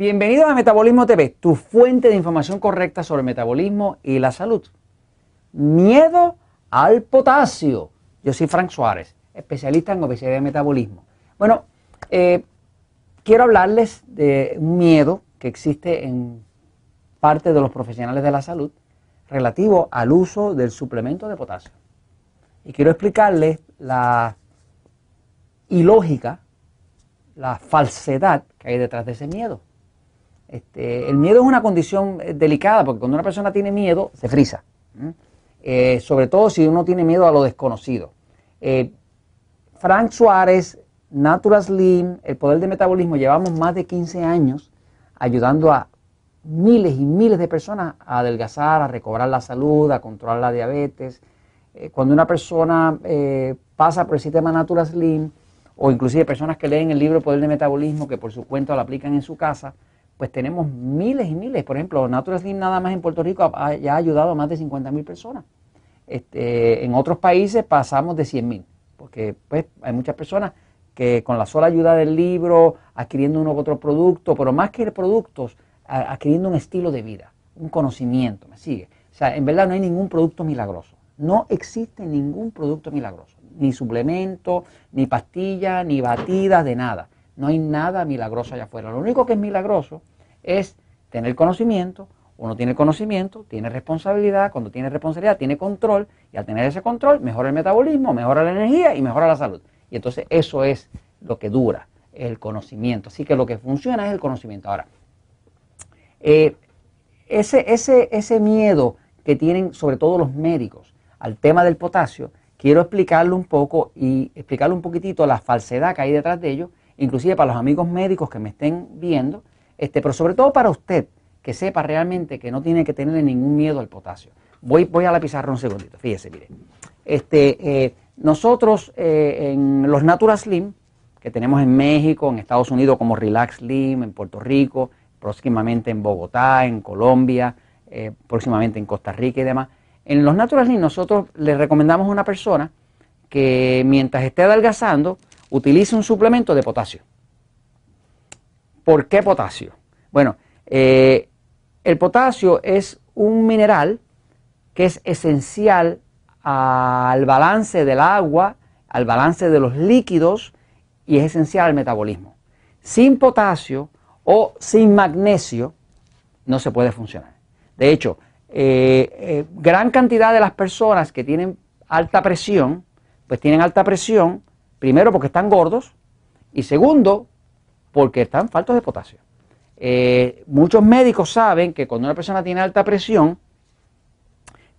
Bienvenidos a Metabolismo TV, tu fuente de información correcta sobre metabolismo y la salud. Miedo al potasio. Yo soy Frank Suárez, especialista en obesidad y metabolismo. Bueno, eh, quiero hablarles de un miedo que existe en parte de los profesionales de la salud relativo al uso del suplemento de potasio. Y quiero explicarles la ilógica, la falsedad que hay detrás de ese miedo. Este, el miedo es una condición eh, delicada porque cuando una persona tiene miedo se frisa. Eh, sobre todo si uno tiene miedo a lo desconocido. Eh, Frank Suárez, Natural Slim, el poder de metabolismo, llevamos más de 15 años ayudando a miles y miles de personas a adelgazar, a recobrar la salud, a controlar la diabetes. cuando una persona pasa por el sistema Natural Slim, o inclusive personas que leen el libro Poder de Metabolismo, que por su cuenta lo aplican en su casa, pues tenemos miles y miles. Por ejemplo, Natural Slim nada más en Puerto Rico ha, ya ha ayudado a más de 50 mil personas. Este, en otros países pasamos de 100 mil, porque pues, hay muchas personas que con la sola ayuda del libro, adquiriendo uno u otro producto, pero más que productos, adquiriendo un estilo de vida, un conocimiento, ¿me sigue? O sea, en verdad no hay ningún producto milagroso. No existe ningún producto milagroso, ni suplemento, ni pastilla, ni batidas, de nada. No hay nada milagroso allá afuera. Lo único que es milagroso es tener conocimiento. Uno tiene conocimiento, tiene responsabilidad. Cuando tiene responsabilidad, tiene control. Y al tener ese control, mejora el metabolismo, mejora la energía y mejora la salud. Y entonces eso es lo que dura, el conocimiento. Así que lo que funciona es el conocimiento. Ahora, eh, ese, ese, ese miedo que tienen sobre todo los médicos al tema del potasio, quiero explicarlo un poco y explicarle un poquitito la falsedad que hay detrás de ello, inclusive para los amigos médicos que me estén viendo este, pero sobre todo para usted, que sepa realmente que no tiene que tenerle ningún miedo al potasio. Voy, a la pizarra un segundito, fíjese, mire. Este, eh, nosotros eh, en los Natural Slim, que tenemos en México, en Estados Unidos como Relax Slim, en Puerto Rico, próximamente en Bogotá, en Colombia, eh, próximamente en Costa Rica y demás. En los Natural Slim nosotros le recomendamos a una persona que mientras esté adelgazando utilice un suplemento de potasio. ¿Por qué potasio? Bueno, eh, el potasio es un mineral que es esencial al balance del agua, al balance de los líquidos y es esencial al metabolismo. Sin potasio o sin magnesio no se puede funcionar. De hecho, eh, eh, gran cantidad de las personas que tienen alta presión, pues tienen alta presión, primero porque están gordos y segundo porque están faltos de potasio. Eh, muchos médicos saben que cuando una persona tiene alta presión,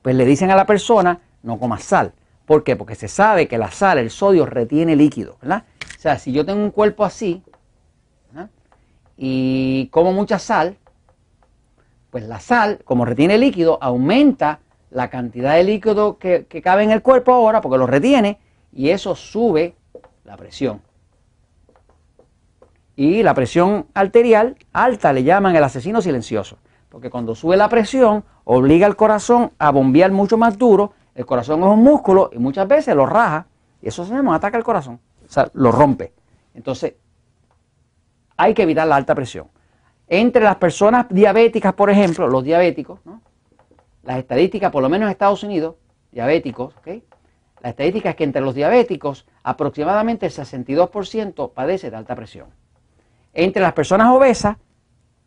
pues le dicen a la persona no coma sal. ¿Por qué? Porque se sabe que la sal, el sodio, retiene líquido. O sea, si yo tengo un cuerpo así y como mucha sal, pues la sal, como retiene líquido, aumenta la cantidad de líquido que cabe en el cuerpo ahora porque lo retiene y eso sube la presión. Y la presión arterial alta le llaman el asesino silencioso, porque cuando sube la presión obliga al corazón a bombear mucho más duro, el corazón es un músculo y muchas veces lo raja y eso se llama ataca al corazón, o sea, lo rompe. Entonces, hay que evitar la alta presión. Entre las personas diabéticas, por ejemplo, los diabéticos, las estadísticas, por lo menos en Estados Unidos, diabéticos, ¿ok? La estadística es que entre los diabéticos aproximadamente el 62% padece de alta presión. Entre las personas obesas,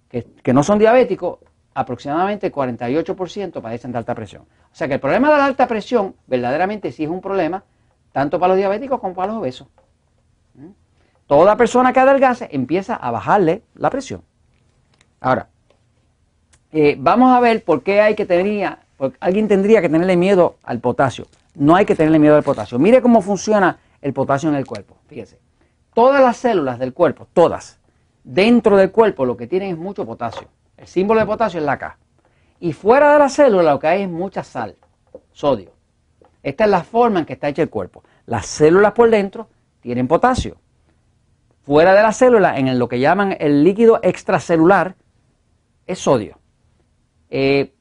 que, no son diabéticos, aproximadamente 48% padecen de alta presión. O sea que el problema de la alta presión verdaderamente sí es un problema, tanto para los diabéticos como para los obesos. ¿Mm? Toda persona que adelgace empieza a bajarle la presión. Ahora, eh, vamos a ver por qué hay que tener, alguien tendría que tenerle miedo al potasio. No hay que tenerle miedo al potasio. Mire cómo funciona el potasio en el cuerpo. Fíjese. Todas las células del cuerpo, todas, Dentro del cuerpo lo que tienen es mucho potasio. El símbolo de potasio es la K. Y fuera de la célula lo que hay es mucha sal, sodio. Esta es la forma en que está hecho el cuerpo. Las células por dentro tienen potasio. Fuera de la célula, en lo que llaman el líquido extracelular, es sodio. Eh,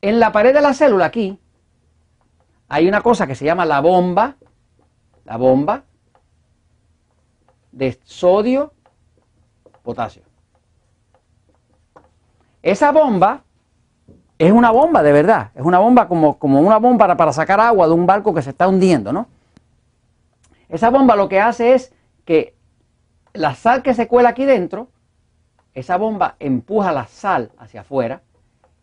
en la pared de la célula aquí hay una cosa que se llama la bomba, la bomba de sodio potasio. esa bomba es una bomba de verdad, es una bomba como, como una bomba para, para sacar agua de un barco que se está hundiendo, ¿no? Esa bomba lo que hace es que la sal que se cuela aquí dentro, esa bomba empuja la sal hacia afuera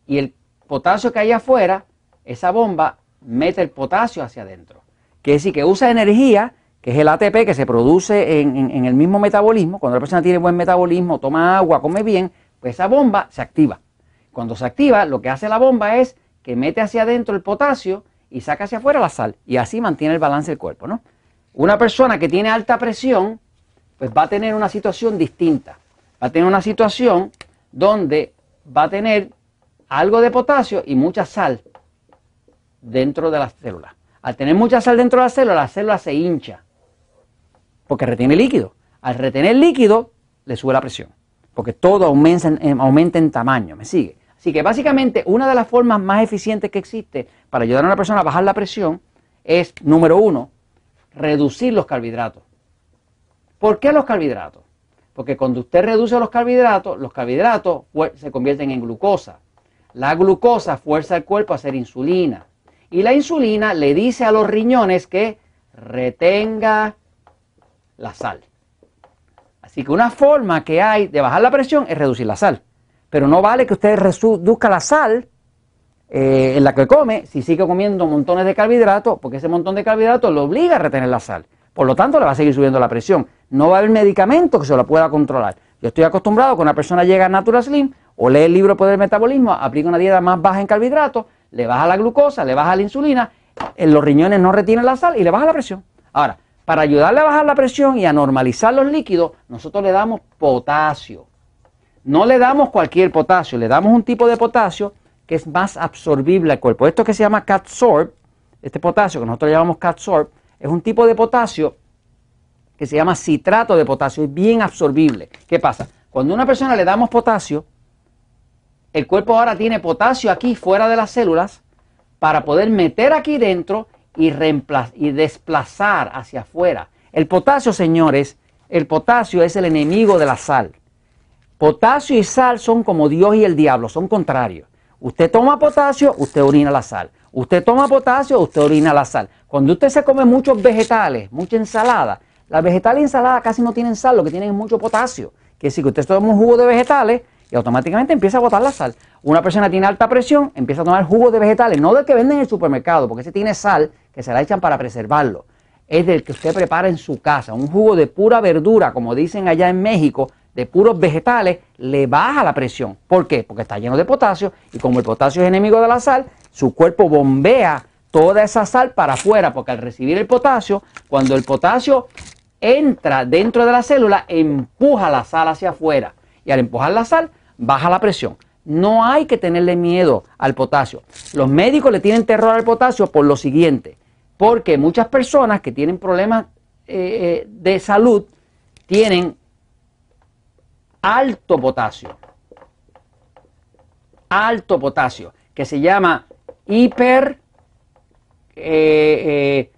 y el potasio que hay afuera, esa bomba mete el potasio hacia adentro. Quiere decir que usa energía, que es el ATP que se produce en, en el mismo metabolismo. Cuando la persona tiene buen metabolismo, toma agua, come bien, pues esa bomba se activa. Cuando se activa, lo que hace la bomba es que mete hacia adentro el potasio y saca hacia afuera la sal. Y así mantiene el balance del cuerpo, ¿no? Una persona que tiene alta presión, pues va a tener una situación distinta. Va a tener una situación donde va a tener algo de potasio y mucha sal dentro de las células. Al tener mucha sal dentro de la célula, la célula se hincha porque retiene líquido. Al retener líquido, le sube la presión, porque todo aumenta en, aumenta en tamaño, ¿me sigue? Así que básicamente una de las formas más eficientes que existe para ayudar a una persona a bajar la presión es, número uno, reducir los carbohidratos. ¿Por qué los carbohidratos? Porque cuando usted reduce los carbohidratos, los carbohidratos se convierten en glucosa. La glucosa fuerza al cuerpo a hacer insulina. Y la insulina le dice a los riñones que retenga la sal. Así que una forma que hay de bajar la presión es reducir la sal. Pero no vale que usted reduzca la sal eh, en la que come si sigue comiendo montones de carbohidratos, porque ese montón de carbohidratos lo obliga a retener la sal. Por lo tanto, le va a seguir subiendo la presión. No va a haber medicamento que se lo pueda controlar. Yo estoy acostumbrado que una persona llega a Natural Slim o lee el libro Poder Metabolismo, aplica una dieta más baja en carbohidratos, le baja la glucosa, le baja la insulina, en los riñones no retienen la sal y le baja la presión. Ahora, para ayudarle a bajar la presión y a normalizar los líquidos, nosotros le damos potasio. No le damos cualquier potasio, le damos un tipo de potasio que es más absorbible al cuerpo. Esto que se llama Catsorb, este potasio que nosotros llamamos Catsorb, es un tipo de potasio que se llama citrato de potasio, es bien absorbible. ¿Qué pasa? Cuando a una persona le damos potasio, el cuerpo ahora tiene potasio aquí fuera de las células para poder meter aquí dentro y, desplazar hacia afuera. El potasio, señores, el potasio es el enemigo de la sal. Potasio y sal son como Dios y el diablo, son contrarios. Usted toma potasio, usted orina la sal. Usted toma potasio, usted orina la sal. Cuando usted se come muchos vegetales, mucha ensalada, las vegetales y ensaladas casi no tienen sal, lo que tienen es mucho potasio. Que si usted toma un jugo de vegetales y automáticamente empieza a botar la sal. Una persona tiene alta presión, empieza a tomar jugo de vegetales, no del que venden en el supermercado, porque ese tiene sal que se la echan para preservarlo. Es del que usted prepara en su casa, un jugo de pura verdura, como dicen allá en México, de puros vegetales, le baja la presión. ¿Por qué? Porque está lleno de potasio y como el potasio es enemigo de la sal, su cuerpo bombea toda esa sal para afuera, porque al recibir el potasio, cuando el potasio entra dentro de la célula, empuja la sal hacia afuera. Y al empujar la sal, baja la presión. No hay que tenerle miedo al potasio. Los médicos le tienen terror al potasio por lo siguiente, porque muchas personas que tienen problemas eh, eh, de salud tienen alto potasio. Alto potasio, que se llama hipercalemia. Eh,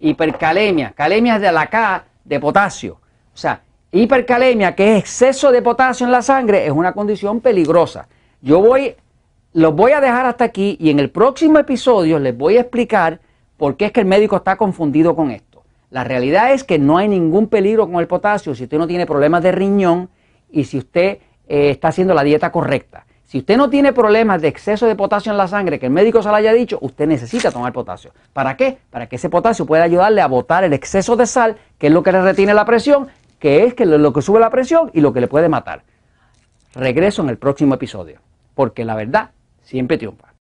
hipercalemia. Calemia es de la K de potasio. O sea, hipercalemia, que es exceso de potasio en la sangre, es una condición peligrosa. Yo voy, los voy a dejar hasta aquí y en el próximo episodio les voy a explicar por qué es que el médico está confundido con esto. La realidad es que no hay ningún peligro con el potasio si usted no tiene problemas de riñón y si usted eh, está haciendo la dieta correcta. Si usted no tiene problemas de exceso de potasio en la sangre, que el médico se lo haya dicho, usted necesita tomar potasio. ¿Para qué? Para que ese potasio pueda ayudarle a botar el exceso de sal, que es lo que le retiene la presión, que es lo que sube la presión y lo que le puede matar. Regreso en el próximo episodio, porque la verdad siempre triunfa.